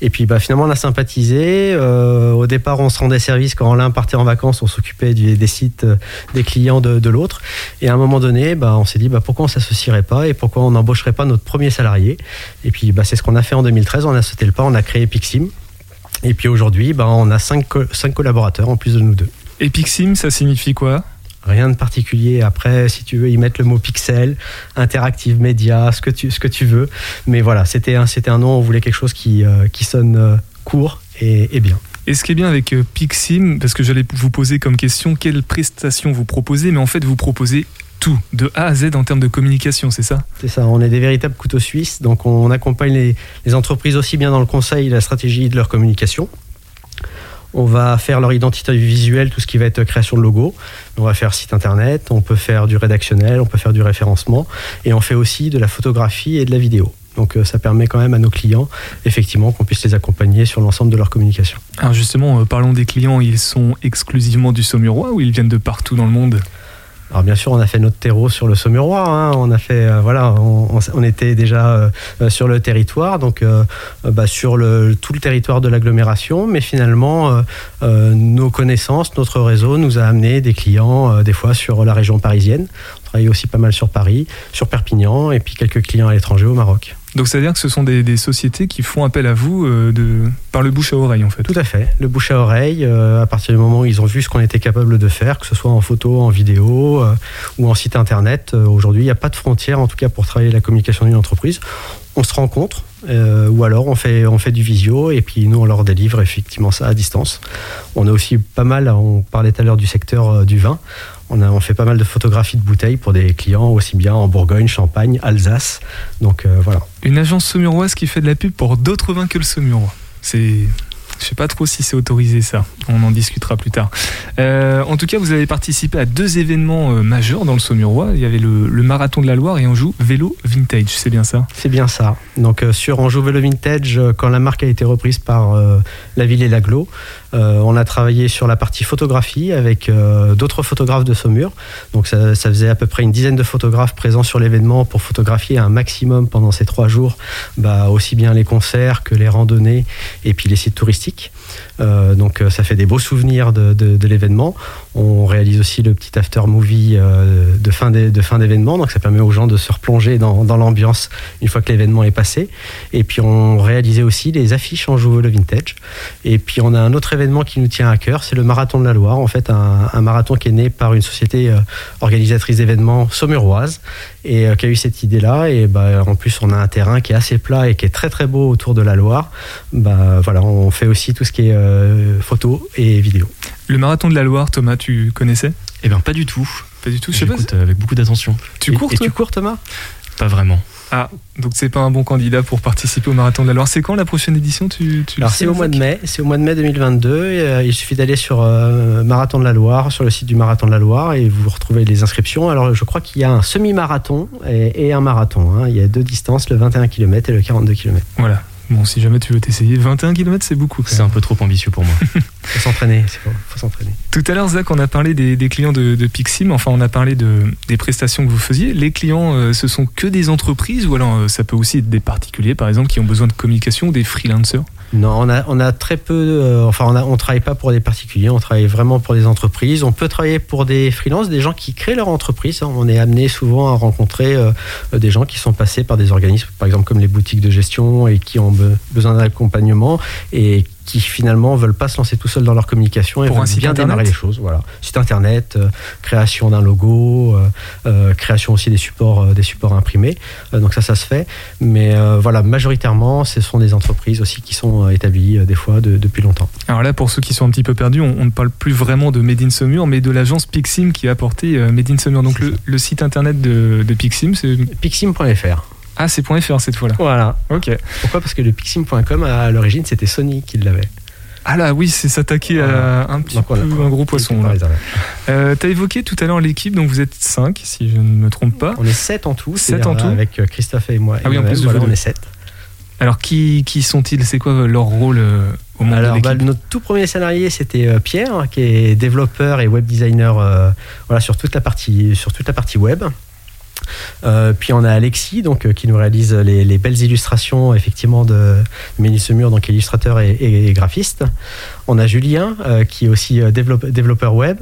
Speaker 5: Et puis bah, finalement on a sympathisé. Euh, au départ on se rendait service quand l'un partait en vacances, on s'occupait des sites euh, des clients de, l'autre. Et à un moment donné, bah, on s'est dit bah, pourquoi on s'associerait pas et pourquoi on n'embaucherait pas notre premier salarié? Et puis bah, c'est ce qu'on a fait en 2013. On a sauté le pas, on a créé Pixim. Et puis aujourd'hui, bah, on a cinq, co- cinq collaborateurs en plus de nous deux.
Speaker 4: Et Pixim, ça signifie quoi?
Speaker 5: Rien de particulier. Après, si tu veux, y mettre le mot pixel, interactive média, ce que tu, ce que tu veux. Mais voilà, c'était un, c'était un nom, on voulait quelque chose qui, euh, qui sonne euh, court et, et bien.
Speaker 4: Et ce qui est bien avec euh, Pixim, parce que j'allais vous poser comme question quelles prestations vous proposez, mais en fait vous proposez tout, de A à Z en termes de communication, c'est ça?
Speaker 5: C'est ça, on est des véritables couteaux suisses. Donc, on accompagne les, les entreprises aussi bien dans le conseil et la stratégie de leur communication. On va faire leur identité visuelle, tout ce qui va être création de logo. On va faire site internet, on peut faire du rédactionnel, on peut faire du référencement. Et on fait aussi de la photographie et de la vidéo. Donc euh, ça permet quand même à nos clients, effectivement, qu'on puisse les accompagner sur l'ensemble de leur communication.
Speaker 4: Alors justement, euh, parlons des clients, ils sont exclusivement du Saumurois ou ils viennent de partout dans le monde?
Speaker 5: Alors bien sûr, on a fait notre terreau sur le Saumurois. hein. On a fait, euh, voilà, on, était déjà euh, euh, sur le territoire, donc euh, bah, sur le, tout le territoire de l'agglomération. Mais finalement, nos connaissances, notre réseau nous a amené des clients des fois sur la région parisienne. On travaille aussi pas mal sur Paris, sur Perpignan, et puis quelques clients à l'étranger au Maroc.
Speaker 4: Donc ça veut dire que ce sont des, sociétés qui font appel à vous euh, de, par le bouche à oreille en fait.
Speaker 5: Tout à fait. Le bouche à oreille, euh, à partir du moment où ils ont vu ce qu'on était capable de faire, que ce soit en photo, en vidéo euh, ou en site internet, aujourd'hui, il n'y a pas de frontière, en tout cas pour travailler la communication d'une entreprise. On se rencontre, ou alors on fait, on fait du visio, et puis nous, on leur délivre effectivement ça à distance. On a aussi pas mal, on parlait tout à l'heure du secteur du vin. On, fait pas mal de photographies de bouteilles pour des clients aussi bien en Bourgogne, Champagne, Alsace. Donc euh, voilà.
Speaker 4: Une agence saumuroise qui fait de la pub pour d'autres vins que le Saumurois. C'est... Je sais pas trop si c'est autorisé ça. On en discutera plus tard. Euh, en tout cas, vous avez participé à deux événements euh, majeurs dans le Saumurois. Il y avait le, marathon de la Loire et on joue vélo vintage. C'est bien ça?
Speaker 5: C'est bien ça. Donc euh, sur Anjou Vélo Vintage, euh, quand la marque a été reprise par la ville et l'aglo, on a travaillé sur la partie photographie avec d'autres photographes de Saumur. Donc ça, ça faisait à peu près une dizaine de photographes présents sur l'événement pour photographier un maximum pendant ces trois jours, bah, aussi bien les concerts que les randonnées et puis les sites touristiques classique. Euh, donc euh, ça fait des beaux souvenirs de, l'événement. On réalise aussi le petit after movie euh, de fin d'événement, donc ça permet aux gens de se replonger dans, l'ambiance une fois que l'événement est passé. Et puis on réalisait aussi les affiches en jouant le vintage. Et puis on a un autre événement qui nous tient à cœur, c'est le marathon de la Loire. En fait, un, marathon qui est né par une société organisatrice d'événements saumuroise et qui a eu cette idée-là. Et bah, en plus, on a un terrain qui est assez plat et qui est très très beau autour de la Loire. Bah, voilà, on fait aussi tout ce qui est euh, photo et vidéo.
Speaker 4: Le marathon de la Loire, Thomas, tu connaissais?
Speaker 6: Eh bien, pas du tout.
Speaker 4: Pas du tout, je sais pas.
Speaker 6: Euh, avec beaucoup d'attention.
Speaker 4: Tu
Speaker 5: Et-
Speaker 4: cours,
Speaker 5: et, tu cours, Thomas?
Speaker 6: Pas vraiment.
Speaker 4: Ah, donc c'est pas un bon candidat pour participer au marathon de la Loire. C'est quand la prochaine édition? Tu, tu
Speaker 5: Alors c'est au mois de mai, c'est au mois de mai 2022. et, euh, il suffit d'aller sur euh, Marathon de la Loire, sur le site du Marathon de la Loire, et vous retrouvez les inscriptions. Alors je crois qu'il y a un semi-marathon et, et un marathon. hein. Il y a deux distances, le 21 km et le 42 km.
Speaker 4: Voilà. Bon, si jamais tu veux t'essayer, 21 km c'est beaucoup.
Speaker 6: C'est un peu trop ambitieux pour moi. (laughs)
Speaker 5: Faut s'entraîner, c'est faut, faut s'entraîner.
Speaker 4: Tout à l'heure, Zach, on a parlé des, des clients de, de Pixim. Enfin, on a parlé de, des prestations que vous faisiez. Les clients, euh, ce sont que des entreprises ou alors euh, ça peut aussi être des particuliers, par exemple, qui ont besoin de communication ou des freelancers?
Speaker 5: Non, on a, on a très peu. euh, enfin, on, on travaille pas pour des particuliers, on travaille vraiment pour des entreprises. On peut travailler pour des freelances, des gens qui créent leur entreprise. On est amené souvent à rencontrer euh, des gens qui sont passés par des organismes, par exemple comme les boutiques de gestion et qui ont be- besoin d'accompagnement et qui finalement veulent pas se lancer tout seuls dans leur communication et
Speaker 4: Pour
Speaker 5: veulent bien
Speaker 4: internet
Speaker 5: démarrer les choses. Voilà, site internet, euh, création d'un logo, euh, euh, création aussi des supports, des supports imprimés. Donc ça, ça se fait. Mais voilà, majoritairement, ce sont des entreprises aussi qui sont établies des fois de- depuis longtemps.
Speaker 4: Alors là, pour ceux qui sont un petit peu perdus, on, on ne parle plus vraiment de Made in Saumur, mais de l'agence Pixim qui a apporté Made in Saumur. Donc le, site internet de, de Pixim, c'est
Speaker 5: Pixim.fr.
Speaker 4: ah c'est .fr cette fois-là.
Speaker 5: Voilà.
Speaker 4: Ok.
Speaker 5: Pourquoi? Parce que le Pixim.com, à l'origine, c'était Sony qui l'avait.
Speaker 4: Ah là oui, c'est s'attaquer à un petit peu un gros poisson. Là. Euh, T'as évoqué tout à l'heure l'équipe, donc vous êtes 5 si je ne me trompe pas.
Speaker 5: On est 7 en tout.
Speaker 4: Sept
Speaker 5: c'est-à-dire
Speaker 4: en tout
Speaker 5: Avec euh, Christophe et moi.
Speaker 4: Ah oui, en
Speaker 5: moi-même,
Speaker 4: plus de
Speaker 5: voilà,
Speaker 4: vous
Speaker 5: on est 7.
Speaker 4: Alors qui, qui sont-ils? C'est quoi leur rôle euh, au monde de
Speaker 5: Alors, bah,
Speaker 4: l'équipe
Speaker 5: notre tout premier salarié, c'était euh, Pierre, qui est développeur et web designer euh, voilà, sur, toute la partie, sur toute la partie web. Euh, puis on a Alexis, donc, euh, qui nous réalise les, les belles illustrations effectivement de Mélis Semur, donc illustrateur et, graphiste. On a Julien, euh, qui est aussi développe- développeur web.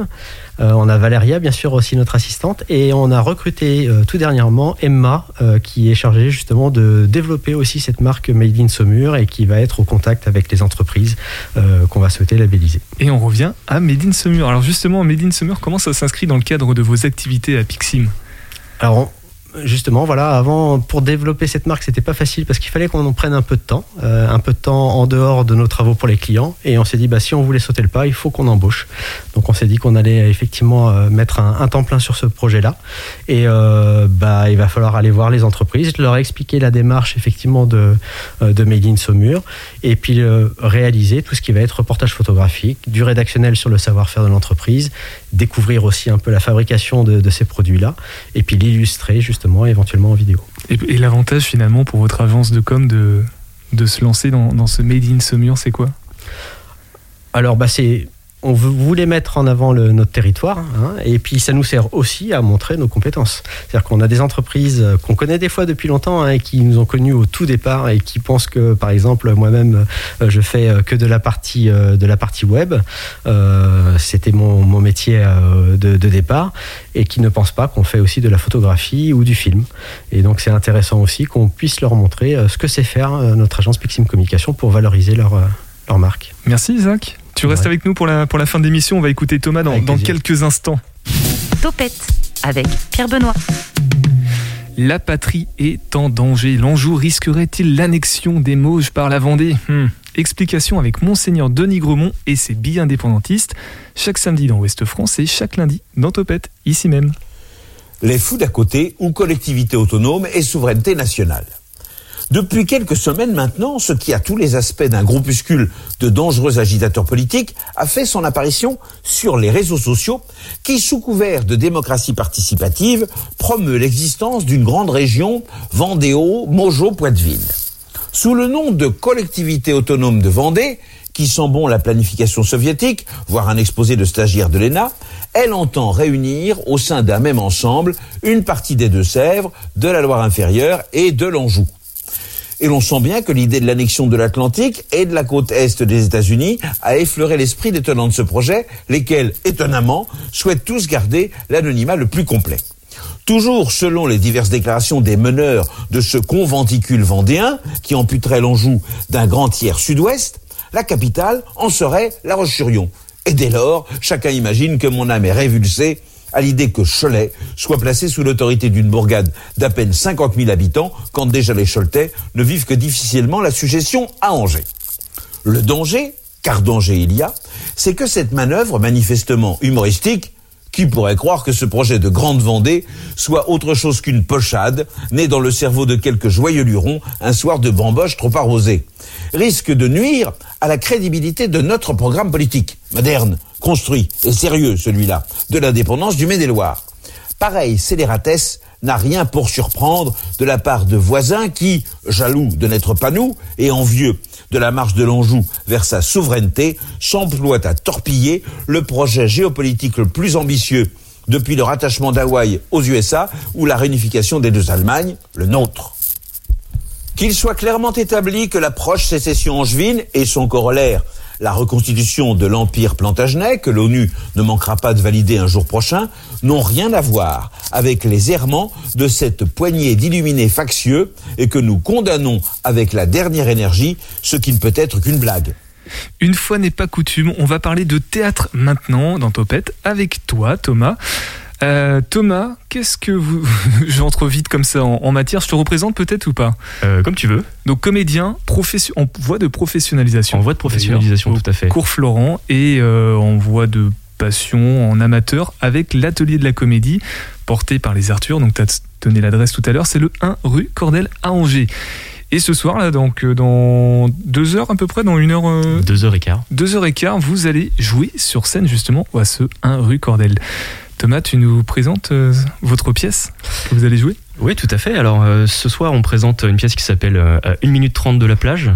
Speaker 5: On a Valéria, bien sûr, aussi notre assistante. Et on a recruté tout dernièrement Emma, qui est chargée justement de développer aussi cette marque Made in Saumur et qui va être au contact avec les entreprises qu'on va souhaiter labelliser.
Speaker 4: Et on revient à Made in Saumur. Alors justement, Made in Saumur, comment ça s'inscrit dans le cadre de vos activités à Pixim?
Speaker 5: Alors, justement, voilà, avant, pour développer cette marque, c'était pas facile parce qu'il fallait qu'on en prenne un peu de temps, euh, un peu de temps en dehors de nos travaux pour les clients. Et on s'est dit, bah, si on voulait sauter le pas, il faut qu'on embauche. Donc, on s'est dit qu'on allait effectivement euh, mettre un, temps plein sur ce projet-là. Et euh, bah, il va falloir aller voir les entreprises, leur expliquer la démarche effectivement de, de Made in Saumur, et puis réaliser tout ce qui va être reportage photographique, du rédactionnel sur le savoir-faire de l'entreprise, découvrir aussi un peu la fabrication de, de ces produits-là, et puis l'illustrer justement éventuellement en vidéo.
Speaker 4: Et, et l'avantage finalement pour votre agence de com de, de se lancer dans, dans ce Made in Saumur, c'est quoi?
Speaker 5: Alors, bah, c'est. On voulait mettre en avant notre territoire, hein, et puis ça nous sert aussi à montrer nos compétences. C'est-à-dire qu'on a des entreprises euh, qu'on connaît des fois depuis longtemps hein, et qui nous ont connus au tout départ et qui pensent que, par exemple, moi-même, euh, je fais euh, que de la partie de la partie web. C'était mon, métier de, départ, et qui ne pensent pas qu'on fait aussi de la photographie ou du film. Et donc, c'est intéressant aussi qu'on puisse leur montrer ce que c'est faire notre agence Pixim Communication pour valoriser leur leur marque.
Speaker 4: Merci Isaac. Tu restes
Speaker 5: Ouais.
Speaker 4: avec nous pour la, pour la fin de l'émission. On va écouter Thomas dans, dans quelques instants.
Speaker 3: Topette avec Pierre Benoît.
Speaker 4: La patrie est en danger. L'Anjou risquerait-il l'annexion des Mauges par la Vendée? Hmm. Explication avec Monseigneur Denis Gremont et ses billes indépendantistes. Chaque samedi dans Ouest France et chaque lundi dans Topette, ici même.
Speaker 10: les fous d'à côté ou collectivité autonome et souveraineté nationale. Depuis quelques semaines maintenant, ce qui a tous les aspects d'un groupuscule de dangereux agitateurs politiques a fait son apparition sur les réseaux sociaux qui, sous couvert de démocratie participative, promeut l'existence d'une grande région Vendéo-Mojo-Poiteville. Sous le nom de collectivité autonome de Vendée, qui sent bon la planification soviétique, voire un exposé de stagiaires de l'ENA, elle entend réunir au sein d'un même ensemble une partie des Deux-Sèvres, de la Loire-Inférieure et de l'Anjou. Et l'on sent bien que l'idée de l'annexion de l'Atlantique et de la côte est des États-Unis a effleuré l'esprit des tenants de ce projet, lesquels, étonnamment, souhaitent tous garder l'anonymat le plus complet. Toujours selon les diverses déclarations des meneurs de ce conventicule vendéen, qui amputerait l'Anjou d'un grand tiers sud-ouest, la capitale en serait La Roche-sur-Yon. Et dès lors, chacun imagine que mon âme est révulsée à l'idée que Cholet soit placé sous l'autorité d'une bourgade d'à peine 50 000 habitants, quand déjà les Choletais ne vivent que difficilement la suggestion à Angers. Le danger, car danger il y a, c'est que cette manœuvre manifestement humoristique, qui pourrait croire que ce projet de Grande Vendée soit autre chose qu'une pochade, née dans le cerveau de quelques joyeux lurons un soir de bamboche trop arrosé, risque de nuire à la crédibilité de notre programme politique, moderne, construit et sérieux celui-là, de l'indépendance du Maine-et-Loire. Pareil scélératesse n'a rien pour surprendre de la part de voisins qui, jaloux de n'être pas nous et envieux de la marche de l'Anjou vers sa souveraineté, s'emploient à torpiller le projet géopolitique le plus ambitieux depuis le rattachement d'Hawaï aux USA ou la réunification des deux Allemagnes, le nôtre. Qu'il soit clairement établi que la proche sécession angevine et son corollaire, la reconstitution de l'Empire plantagenet, que l'ONU ne manquera pas de valider un jour prochain, n'ont rien à voir avec les errements de cette poignée d'illuminés factieux et que nous condamnons avec la dernière énergie, ce qui ne peut être qu'une blague.
Speaker 4: Une fois n'est pas coutume, on va parler de théâtre maintenant dans Topette avec toi Thomas. Euh, Thomas, qu'est-ce que vous... (laughs) J'entre vite comme ça en, en matière, je te représente peut-être ou pas
Speaker 6: Euh, comme tu veux.
Speaker 4: Donc comédien profession... en voie de professionnalisation.
Speaker 6: En voie de professionnalisation, tout à fait.
Speaker 4: Cours Florent et euh, en voie de passion en amateur avec l'atelier de la comédie porté par les Arthur. Donc tu as donné l'adresse tout à l'heure, c'est le 1 rue Cordel à Angers. Et ce soir, là, donc, euh, dans deux heures à peu près, dans une heure, euh,
Speaker 6: Deux heures et quart.
Speaker 4: deux heures et quart, vous allez jouer sur scène justement à ce 1 rue Cordel. Thomas, tu nous présentes euh, votre pièce que vous allez jouer?
Speaker 6: Oui, tout à fait. Alors, euh, ce soir, on présente une pièce qui s'appelle euh, 1 minute 30 de la plage.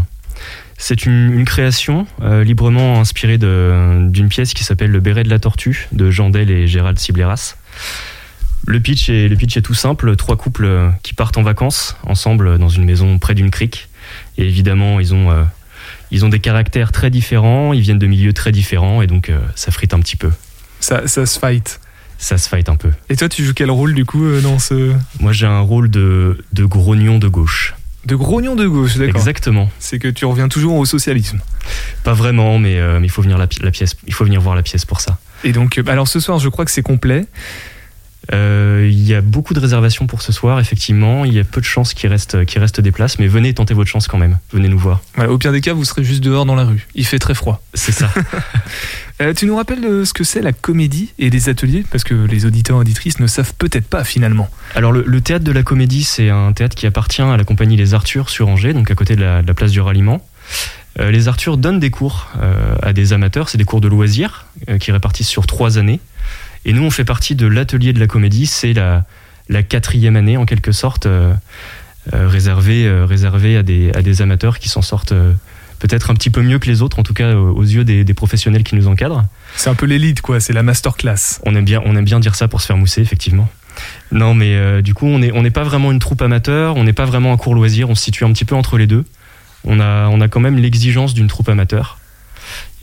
Speaker 6: C'est une, une création euh, librement inspirée d'une pièce qui s'appelle Le béret de la tortue de Jean Del et Gérald Cibleras. Le pitch, est, le pitch est tout simple. Trois couples qui partent en vacances ensemble dans une maison près d'une crique. Et évidemment, ils ont, ils ont des caractères très différents, ils viennent de milieux très différents et donc ça frite un petit peu.
Speaker 4: ça, ça se fight.
Speaker 6: Ça se fight un peu.
Speaker 4: Et toi, tu joues quel rôle du coup euh, dans ce.
Speaker 6: Moi, j'ai un rôle de, de grognon de gauche.
Speaker 4: De grognon de gauche, d'accord.
Speaker 6: Exactement.
Speaker 4: C'est que tu reviens toujours au socialisme.
Speaker 6: Pas vraiment, mais euh, mais il faut venir la, pi- la pièce. Il faut venir voir la pièce pour ça.
Speaker 4: Et donc, euh, alors ce soir, je crois que c'est complet.
Speaker 6: Euh, Il y a beaucoup de réservations pour ce soir, effectivement. Il y a peu de chances qu'il reste, qu'il reste des places, mais venez tenter votre chance quand même. Venez nous voir.
Speaker 4: Voilà, au pire des cas, vous serez juste dehors dans la rue. Il fait très froid.
Speaker 6: C'est ça. (laughs)
Speaker 4: Euh, tu nous rappelles euh, ce que c'est la comédie et les ateliers? Parce que les auditeurs et auditrices ne savent peut-être pas finalement.
Speaker 6: Alors le, théâtre de la comédie, c'est un théâtre qui appartient à la compagnie Les Arthurs sur Angers, donc à côté de la, place du ralliement. Euh, les Arthurs donnent des cours à des amateurs, c'est des cours de loisirs qui répartissent sur trois années. Et nous, on fait partie de l'atelier de la comédie, c'est la, la quatrième année en quelque sorte, euh, réservée, euh, réservée à, des, à des amateurs qui s'en sortent peut-être un petit peu mieux que les autres, en tout cas euh, aux yeux des, des professionnels qui nous encadrent.
Speaker 4: C'est un peu l'élite, quoi. C'est la masterclass.
Speaker 6: On aime bien, on aime bien dire ça pour se faire mousser, effectivement. Non, mais euh, du coup, on n'est on pas vraiment une troupe amateur, on n'est pas vraiment un cours loisir, on se situe un petit peu entre les deux. On a, on a quand même l'exigence d'une troupe amateur.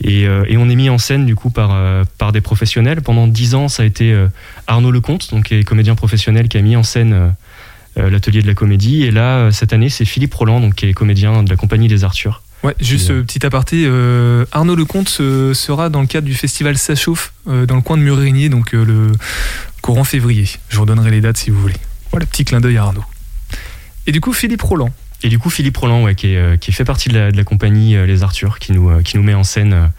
Speaker 6: Et, euh, et on est mis en scène du coup par, euh, par des professionnels. Pendant dix ans, ça a été euh, Arnaud Lecomte, donc qui est comédien professionnel, qui a mis en scène euh, l'atelier de la comédie. Et là, cette année, c'est Philippe Roland, donc qui est comédien de la compagnie des Arthurs.
Speaker 4: Ouais, juste
Speaker 6: euh,
Speaker 4: petit aparté, euh, Arnaud Lecomte euh, sera dans le cadre du festival Ça chauffe euh, dans le coin de Murigny, donc le courant février. Je vous redonnerai les dates si vous voulez. Voilà, petit clin d'œil à Arnaud. Et du coup, Philippe Roland.
Speaker 6: Et du coup, Philippe Roland, ouais, qui, est, qui fait partie de la, de la compagnie Les Arthurs, qui nous, qui nous met en scène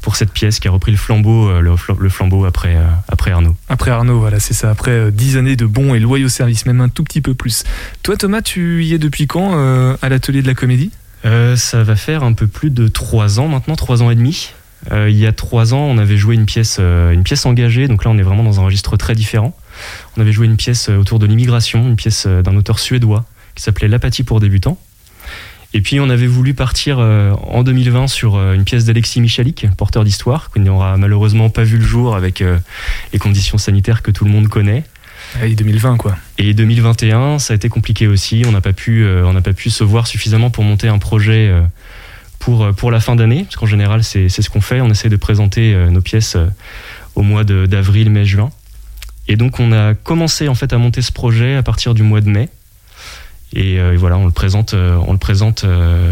Speaker 6: pour cette pièce, qui a repris le flambeau, le, fl- le flambeau après, après Arnaud.
Speaker 4: Après Arnaud, voilà, c'est ça. Après 10 années de bons et loyaux services, même un tout petit peu plus. Toi, Thomas, tu y es depuis quand à l'atelier de la comédie?
Speaker 6: Euh, ça va faire un peu plus de trois ans maintenant, trois ans et demi. Euh, il y a trois ans, on avait joué une pièce, euh, une pièce engagée, donc là on est vraiment dans un registre très différent. On avait joué une pièce euh, autour de l'immigration, une pièce d'un auteur suédois qui s'appelait L'apathie pour débutants. Et puis on avait voulu partir en 2020 sur une pièce d'Alexis Michalik, porteur d'histoire, qui n'aura malheureusement pas vu le jour avec les conditions sanitaires que tout le monde connaît.
Speaker 4: Allez, 2020, quoi.
Speaker 6: Et 2021, ça a été compliqué aussi. On n'a pas pu, euh, on n'a pas pu se voir suffisamment pour monter un projet euh, pour euh, pour la fin d'année, parce qu'en général, c'est ce qu'on fait. On essaie de présenter nos pièces au mois d'avril, mai, juin. Et donc, on a commencé en fait à monter ce projet à partir du mois de mai. Et, et voilà, on le présente, on le présente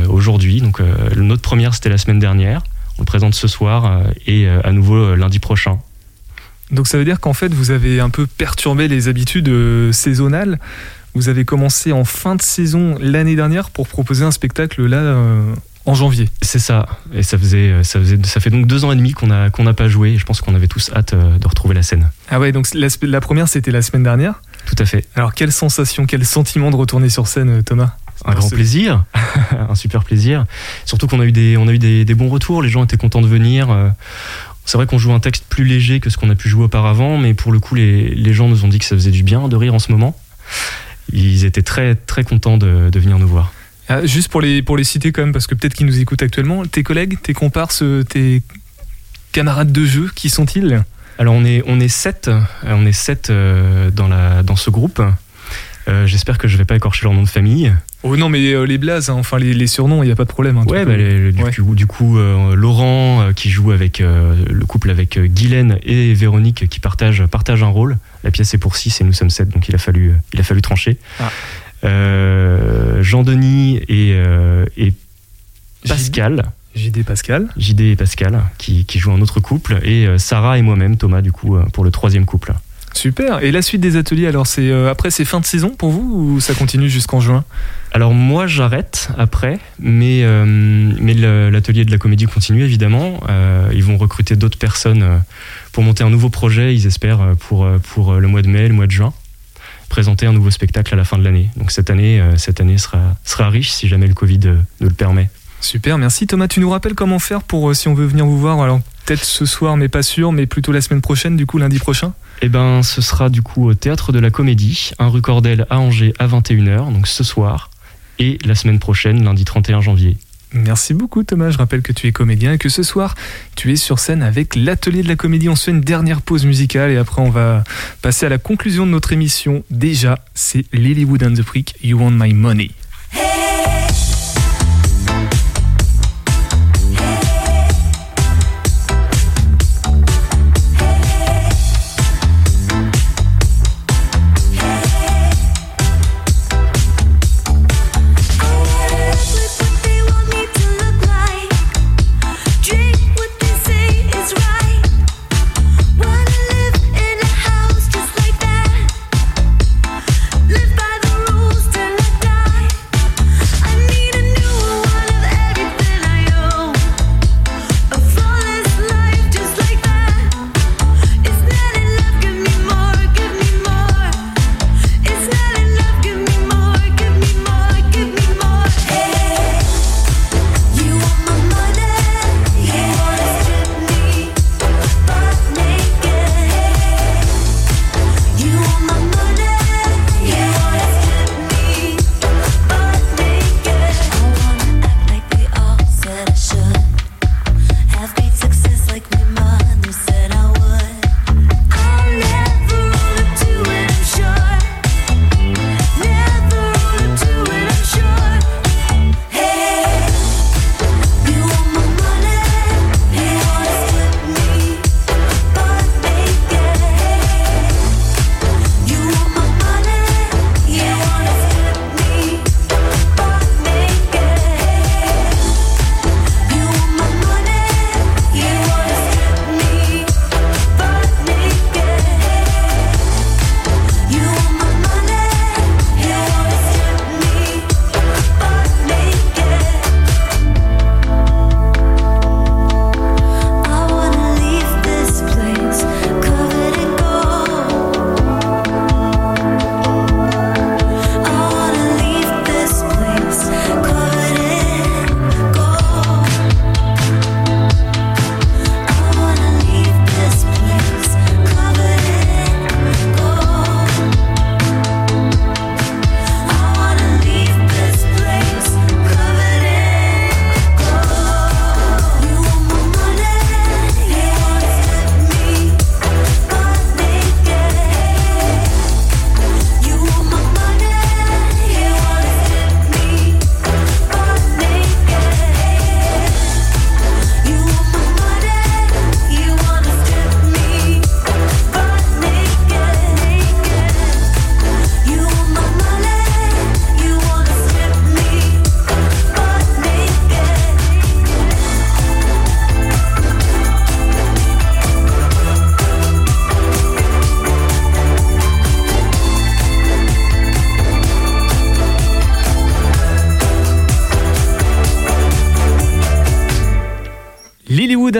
Speaker 6: aujourd'hui. Donc, notre première, c'était la semaine dernière. On le présente ce soir et à nouveau lundi prochain.
Speaker 4: Donc ça veut dire qu'en fait, vous avez un peu perturbé les habitudes euh, saisonnales. Vous avez commencé en fin de saison l'année dernière pour proposer un spectacle là euh, en janvier.
Speaker 6: C'est ça. Et ça faisait, euh, ça faisait, ça fait donc deux ans et demi qu'on a, qu'on n'a pas joué. Et je pense qu'on avait tous hâte euh, de retrouver la scène.
Speaker 4: Ah ouais, donc la, la première c'était la semaine dernière.
Speaker 6: Tout à fait.
Speaker 4: Alors quelle sensation, quel sentiment de retourner sur scène, Thomas?
Speaker 6: Un grand plaisir, (laughs) un super plaisir. Surtout qu'on a eu des, on a eu des, des bons retours. Les gens étaient contents de venir. C'est vrai qu'on joue un texte plus léger que ce qu'on a pu jouer auparavant, mais pour le coup, les, les gens nous ont dit que ça faisait du bien de rire en ce moment. Ils étaient très très contents de, de venir nous voir.
Speaker 4: Ah, juste pour les, pour les citer quand même, parce que peut-être qu'ils nous écoutent actuellement, tes collègues, tes comparses, euh, tes camarades de jeu, qui sont-ils?
Speaker 6: Alors on est on est sept, euh, on est sept euh, dans la dans ce groupe. Euh, J'espère que je vais pas écorcher leur nom de famille.
Speaker 4: Oh non, mais euh, les blazes, hein, enfin les, les surnoms, il n'y a pas de problème. hein,
Speaker 6: Ouais, bah, les- du,
Speaker 4: Ouais.
Speaker 6: coup, du coup, euh, Laurent qui joue avec le couple avec Guylaine et Véronique qui partagent, partagent un rôle. La pièce est pour 6 et nous sommes 7, donc il a fallu, il a fallu trancher.
Speaker 4: Ah.
Speaker 6: Jean-Denis et, et Pascal.
Speaker 9: JD Pascal.
Speaker 6: JD et Pascal, qui, qui jouent un autre couple, et Sarah et moi-même, Thomas, du coup, pour le troisième couple.
Speaker 9: Super. Et la suite des ateliers, alors c'est euh, après c'est fin de saison pour vous ou ça continue jusqu'en juin?
Speaker 6: Alors moi j'arrête après, mais, euh, mais l'atelier de la comédie continue évidemment. Euh, ils vont recruter d'autres personnes pour monter un nouveau projet, ils espèrent, pour, pour le mois de mai, le mois de juin. Présenter un nouveau spectacle à la fin de l'année. Donc cette année, cette année sera, sera riche si jamais le Covid nous le permet.
Speaker 9: Super, merci Thomas. Tu nous rappelles comment faire pour euh, si on veut venir vous voir Alors peut-être ce soir, mais pas sûr, mais plutôt la semaine prochaine, du coup lundi prochain?
Speaker 6: Eh ben, ce sera du coup au Théâtre de la Comédie, un rue Cordel à Angers à 21h, donc ce soir, et la semaine prochaine, lundi 31 janvier.
Speaker 9: Merci beaucoup Thomas. Je rappelle que tu es comédien et que ce soir tu es sur scène avec l'atelier de la comédie. On se fait une dernière pause musicale et après on va passer à la conclusion de notre émission. Déjà, c'est Lilywood and the Prick, You Want My Money.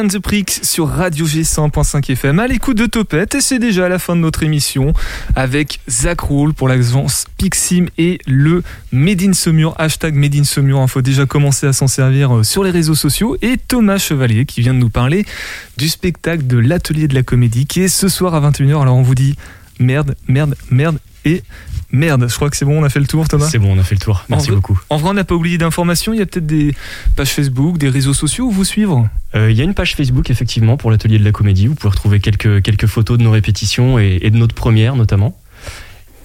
Speaker 4: The
Speaker 9: Pricks sur Radio G100.5 FM à l'écoute de Topette et c'est déjà la fin de notre émission avec Zach Roule pour l'agence Pixim et le Made in Saumur, hashtag Made in Saumur, il faut déjà commencer à s'en servir euh, sur les réseaux sociaux. Et Thomas Chevalier qui vient de nous parler du spectacle de l'atelier de la comédie qui est ce soir à 21h alors on vous dit merde, merde, merde et merde, je crois que c'est bon, on a fait le tour Thomas
Speaker 6: C'est bon, on a fait le tour. Merci
Speaker 9: En vrai-
Speaker 6: beaucoup.
Speaker 9: En vrai on n'a pas oublié d'informations, il y a peut-être des pages Facebook, des réseaux sociaux où vous suivre
Speaker 6: Euh, Il y a une page Facebook effectivement pour l'atelier de la comédie. Vous pouvez retrouver quelques, quelques photos de nos répétitions et, et de notre première notamment.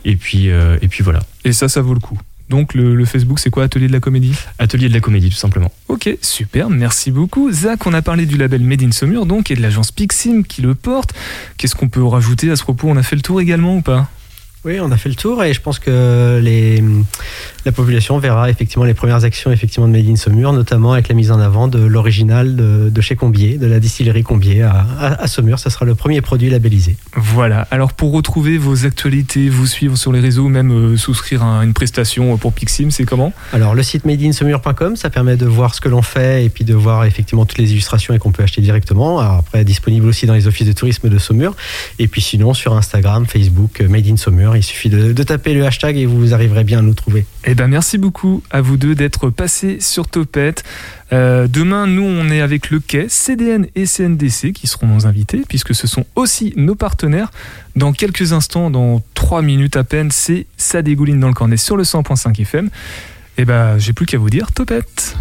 Speaker 6: Et puis, euh, et puis voilà.
Speaker 9: Et ça, ça vaut le coup. Donc le, le Facebook, c'est quoi? Atelier de la comédie?
Speaker 6: Atelier de la comédie tout simplement.
Speaker 9: Ok, super, merci beaucoup. Zach, on a parlé du label Made in Saumur, donc, et de l'agence Pixim qui le porte. Qu'est-ce qu'on peut rajouter à ce propos? On a fait le tour également ou pas?
Speaker 5: Oui, on a fait le tour et je pense que les, la population verra effectivement les premières actions effectivement de Made in Saumur, notamment avec la mise en avant de l'original de, de chez Combier, de la distillerie Combier à, à, à Saumur. Ça sera le premier produit labellisé.
Speaker 4: Voilà, alors pour retrouver vos actualités, vous suivre sur les réseaux, ou même euh, souscrire à une prestation pour Pixim, c'est comment?
Speaker 5: Alors le site madeinsaumur.com, ça permet de voir ce que l'on fait et puis de voir effectivement toutes les illustrations et qu'on peut acheter directement. Alors, après, disponible aussi dans les offices de tourisme de Saumur. Et puis sinon sur Instagram, Facebook, euh, Made in Saumur, il suffit de, taper le hashtag et vous arriverez bien à nous trouver.
Speaker 4: Eh ben merci beaucoup à vous deux d'être passés sur Topette. Euh, demain, nous, on est avec le Quai, CDN et CNDC qui seront nos invités, puisque ce sont aussi nos partenaires. Dans quelques instants, dans 3 minutes à peine, c'est Ça dégouline dans le cornet sur le 100.5 FM. Eh ben, j'ai plus qu'à vous dire Topette.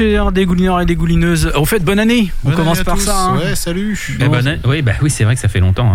Speaker 11: Chers dégoulineurs et dégoulineuses. Au fait, bonne année. On
Speaker 12: Bonne
Speaker 11: commence
Speaker 12: année
Speaker 11: par
Speaker 12: tous.
Speaker 11: ça. hein.
Speaker 12: Ouais, salut.
Speaker 13: Eh, bonne année- Oui, bah oui, c'est vrai que ça fait longtemps. hein.